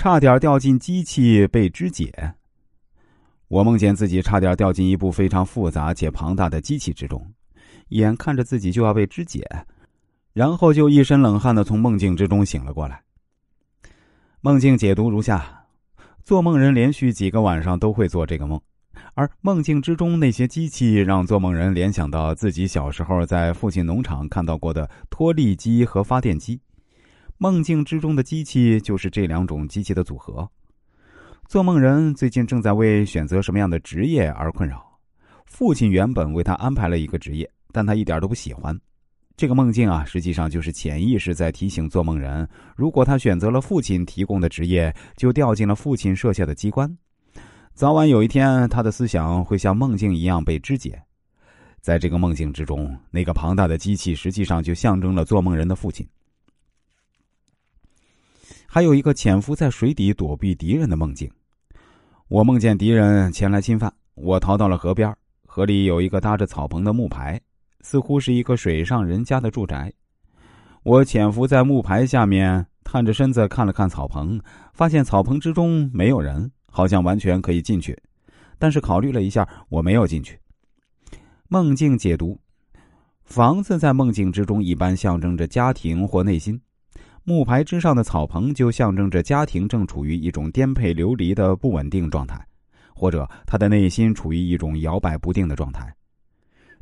差点掉进机器被肢解。我梦见自己差点掉进一部非常复杂且庞大的机器之中，眼看着自己就要被肢解，然后就一身冷汗的从梦境之中醒了过来。梦境解读如下：做梦人连续几个晚上都会做这个梦。而梦境之中那些机器让做梦人联想到自己小时候在父亲农场看到过的脱粒机和发电机。梦境之中的机器就是这两种机器的组合。做梦人最近正在为选择什么样的职业而困扰。父亲原本为他安排了一个职业，但他一点都不喜欢。这个梦境啊，实际上就是潜意识在提醒做梦人：如果他选择了父亲提供的职业，就掉进了父亲设下的机关。早晚有一天，他的思想会像梦境一样被肢解。在这个梦境之中，那个庞大的机器实际上就象征了做梦人的父亲。还有一个潜伏在水底躲避敌人的梦境。我梦见敌人前来侵犯，我逃到了河边。河里有一个搭着草棚的木牌，似乎是一个水上人家的住宅。我潜伏在木牌下面，探着身子看了看草棚，发现草棚之中没有人。好像完全可以进去，但是考虑了一下，我没有进去。梦境解读：房子在梦境之中一般象征着家庭或内心，木牌之上的草棚就象征着家庭正处于一种颠沛流离的不稳定状态，或者他的内心处于一种摇摆不定的状态。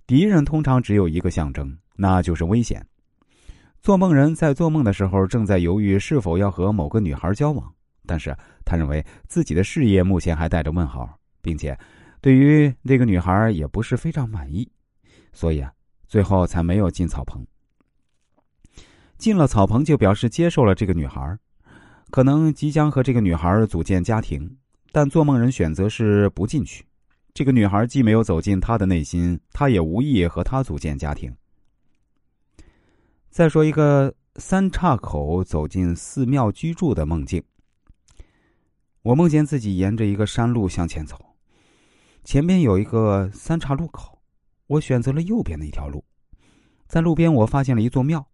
敌人通常只有一个象征，那就是危险。做梦人在做梦的时候正在犹豫是否要和某个女孩交往。但是他认为自己的事业目前还带着问号，并且对于那个女孩也不是非常满意，所以啊，最后才没有进草棚。进了草棚就表示接受了这个女孩，可能即将和这个女孩组建家庭，但做梦人选择是不进去。这个女孩既没有走进他的内心，他也无意和她组建家庭。再说一个三岔口走进寺庙居住的梦境。我梦见自己沿着一个山路向前走，前边有一个三岔路口，我选择了右边的一条路。在路边，我发现了一座庙。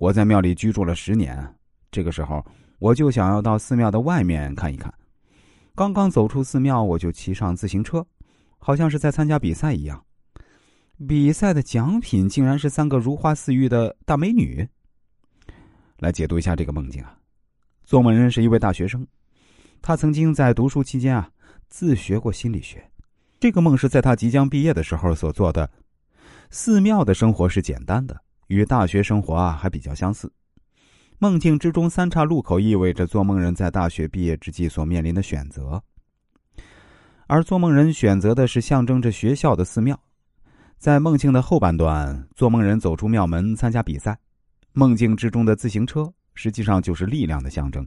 我在庙里居住了十年，这个时候我就想要到寺庙的外面看一看。刚刚走出寺庙，我就骑上自行车，好像是在参加比赛一样。比赛的奖品竟然是三个如花似玉的大美女。来解读一下这个梦境啊，做梦人是一位大学生。他曾经在读书期间啊，自学过心理学。这个梦是在他即将毕业的时候所做的。寺庙的生活是简单的，与大学生活啊还比较相似。梦境之中三岔路口意味着做梦人在大学毕业之际所面临的选择，而做梦人选择的是象征着学校的寺庙。在梦境的后半段，做梦人走出庙门参加比赛。梦境之中的自行车实际上就是力量的象征。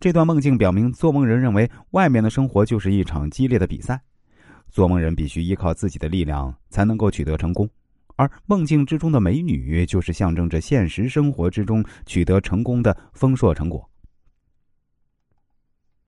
这段梦境表明，做梦人认为外面的生活就是一场激烈的比赛，做梦人必须依靠自己的力量才能够取得成功，而梦境之中的美女就是象征着现实生活之中取得成功的丰硕成果。